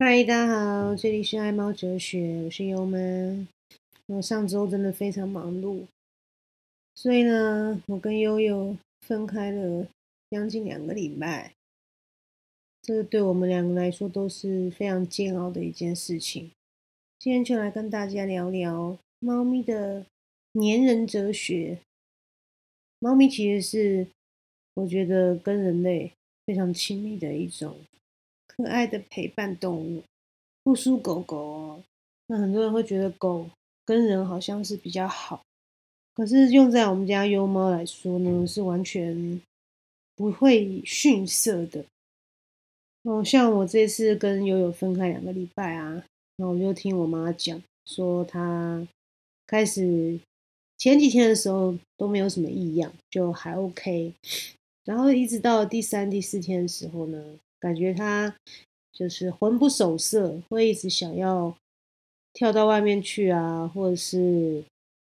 嗨，大家好，这里是爱猫哲学，我是优们。我上周真的非常忙碌，所以呢，我跟悠悠分开了将近两个礼拜。这个对我们两个来说都是非常煎熬的一件事情。今天就来跟大家聊聊猫咪的粘人哲学。猫咪其实是我觉得跟人类非常亲密的一种。可爱的陪伴动物，不输狗狗哦。那很多人会觉得狗跟人好像是比较好，可是用在我们家优猫来说呢，是完全不会逊色的。哦，像我这次跟悠悠分开两个礼拜啊，然后我就听我妈讲说，她开始前几天的时候都没有什么异样，就还 OK，然后一直到第三、第四天的时候呢。感觉他就是魂不守舍，会一直想要跳到外面去啊，或者是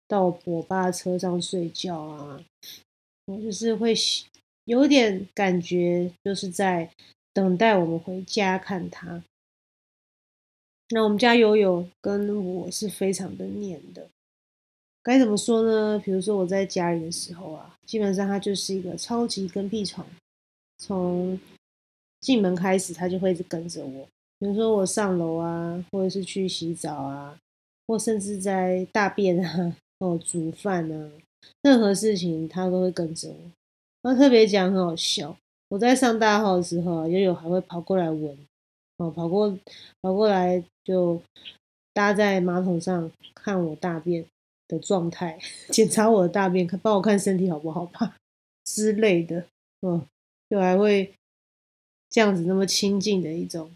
到我爸车上睡觉啊。我就是会有点感觉，就是在等待我们回家看他。那我们家悠悠跟我是非常的黏的，该怎么说呢？比如说我在家里的时候啊，基本上他就是一个超级跟屁虫，从进门开始，它就会一直跟着我。比如说我上楼啊，或者是去洗澡啊，或甚至在大便啊、哦煮饭啊，任何事情它都会跟着我。那特别讲很好笑，我在上大号的时候啊，悠悠还会跑过来闻，哦跑过跑过来就搭在马桶上看我大便的状态，检查我的大便，看帮我看身体好不好吧 之类的，嗯，就还会。这样子那么亲近的一种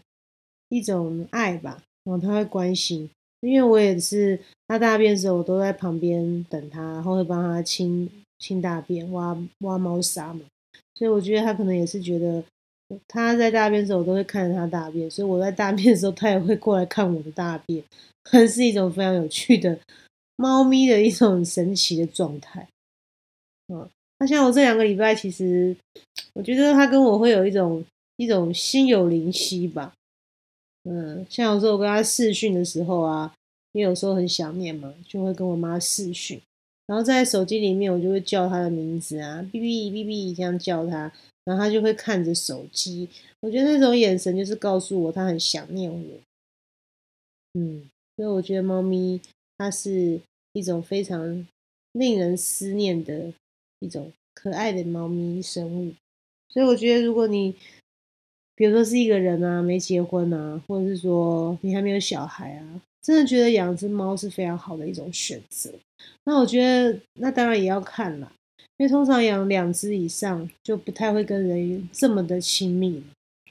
一种爱吧，然后他会关心，因为我也是他大便的时候，我都在旁边等他，然后会帮他清清大便、挖挖猫砂嘛，所以我觉得他可能也是觉得他在大便的时候，我都会看着他大便，所以我在大便的时候，他也会过来看我的大便，可能是一种非常有趣的猫咪的一种神奇的状态。嗯，那像我这两个礼拜，其实我觉得他跟我会有一种。一种心有灵犀吧，嗯，像有时候我跟他视讯的时候啊，因为有时候很想念嘛，就会跟我妈视讯，然后在手机里面我就会叫他的名字啊哔哔哔哔这样叫他，然后他就会看着手机，我觉得那种眼神就是告诉我他很想念我，嗯，所以我觉得猫咪它是一种非常令人思念的一种可爱的猫咪生物，所以我觉得如果你比如说是一个人啊，没结婚啊，或者是说你还没有小孩啊，真的觉得养只猫是非常好的一种选择。那我觉得那当然也要看啦，因为通常养两只以上就不太会跟人这么的亲密。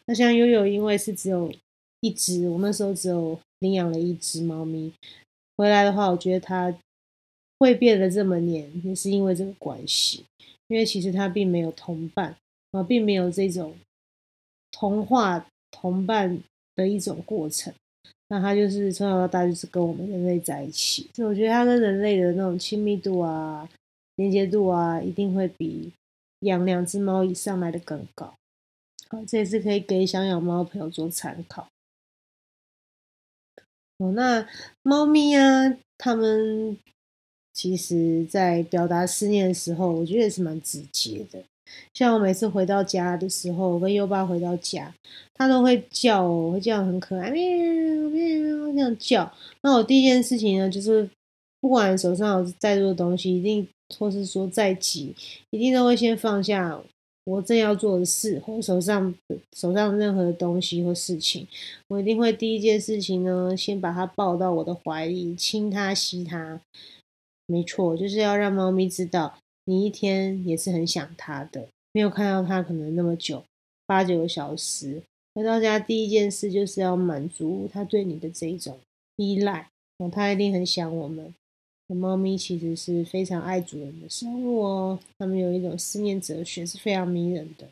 那像悠悠，因为是只有一只，我那时候只有领养了一只猫咪回来的话，我觉得它会变得这么黏，也是因为这个关系。因为其实它并没有同伴啊，并没有这种。同化同伴的一种过程，那它就是从小到大就是跟我们人类在一起，所以我觉得它跟人类的那种亲密度啊、连接度啊，一定会比养两只猫以上来的更高。好，这也是可以给想养猫的朋友做参考。哦，那猫咪啊，它们其实在表达思念的时候，我觉得也是蛮直接的。像我每次回到家的时候，我跟优爸回到家，他都会叫，会叫很可爱，喵喵喵这样叫。那我第一件事情呢，就是不管手上有再多的东西，一定或是说再急，一定都会先放下我正要做的事，或手上手上任何的东西或事情，我一定会第一件事情呢，先把它抱到我的怀里，亲它，吸它。没错，就是要让猫咪知道。你一天也是很想他的，没有看到他可能那么久，八九个小时。回到家第一件事就是要满足他对你的这一种依赖，哦，他一定很想我们。猫咪其实是非常爱主人的生物哦，它们有一种思念哲学是非常迷人的，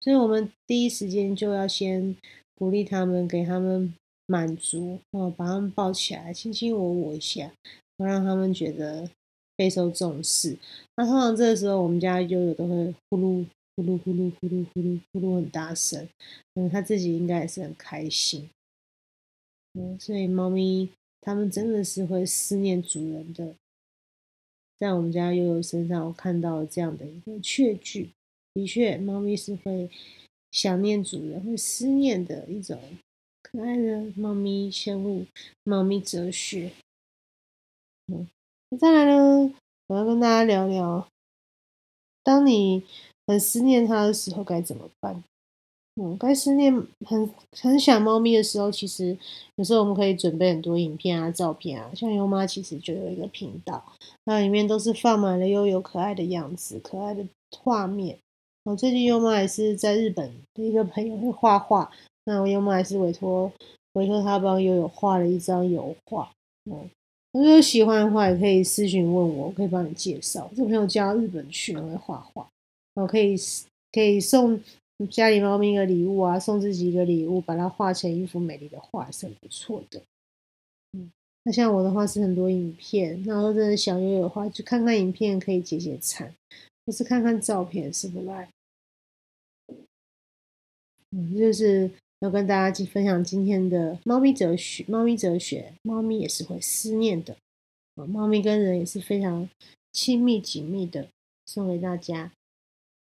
所以我们第一时间就要先鼓励他们，给他们满足，哦，把他们抱起来，亲亲我我一下，让他们觉得。备受重视。那通常这个时候，我们家悠悠都会呼噜呼噜呼噜呼噜呼噜呼噜很大声，嗯，他自己应该也是很开心。嗯，所以猫咪它们真的是会思念主人的。在我们家悠悠身上，我看到这样的一个确据，的确，猫咪是会想念主人、会思念的一种可爱的猫咪生物，猫咪哲学。嗯，再来呢，我要跟大家聊聊，当你很思念它的时候该怎么办？嗯，该思念很很想猫咪的时候，其实有时候我们可以准备很多影片啊、照片啊。像优妈其实就有一个频道，那里面都是放满了悠悠可爱的样子、可爱的画面。我最近优妈也是在日本的一个朋友会画画，那我优妈还是委托委托他帮悠悠画了一张油画。嗯，如果有喜欢的话，也可以私信问我，我可以帮你介绍。这朋友嫁到日本去，会画画，我可以可以送。家里猫咪的礼物啊，送自己一个礼物，把它画成一幅美丽的画，是很不错的。嗯，那像我的话是很多影片，然后真的想拥有的话，就看看影片可以解解馋，或是看看照片是不赖。嗯，就是要跟大家去分享今天的猫咪哲学。猫咪哲学，猫咪也是会思念的。猫咪跟人也是非常亲密紧密的，送给大家。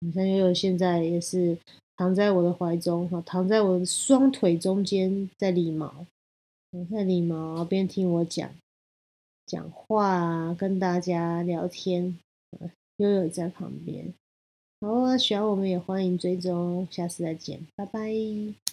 你像悠悠现在也是躺在我的怀中，哈，躺在我的双腿中间，在理毛，在理毛，边听我讲讲话，跟大家聊天，悠悠在旁边。好啊，喜欢我们也欢迎追踪，下次再见，拜拜。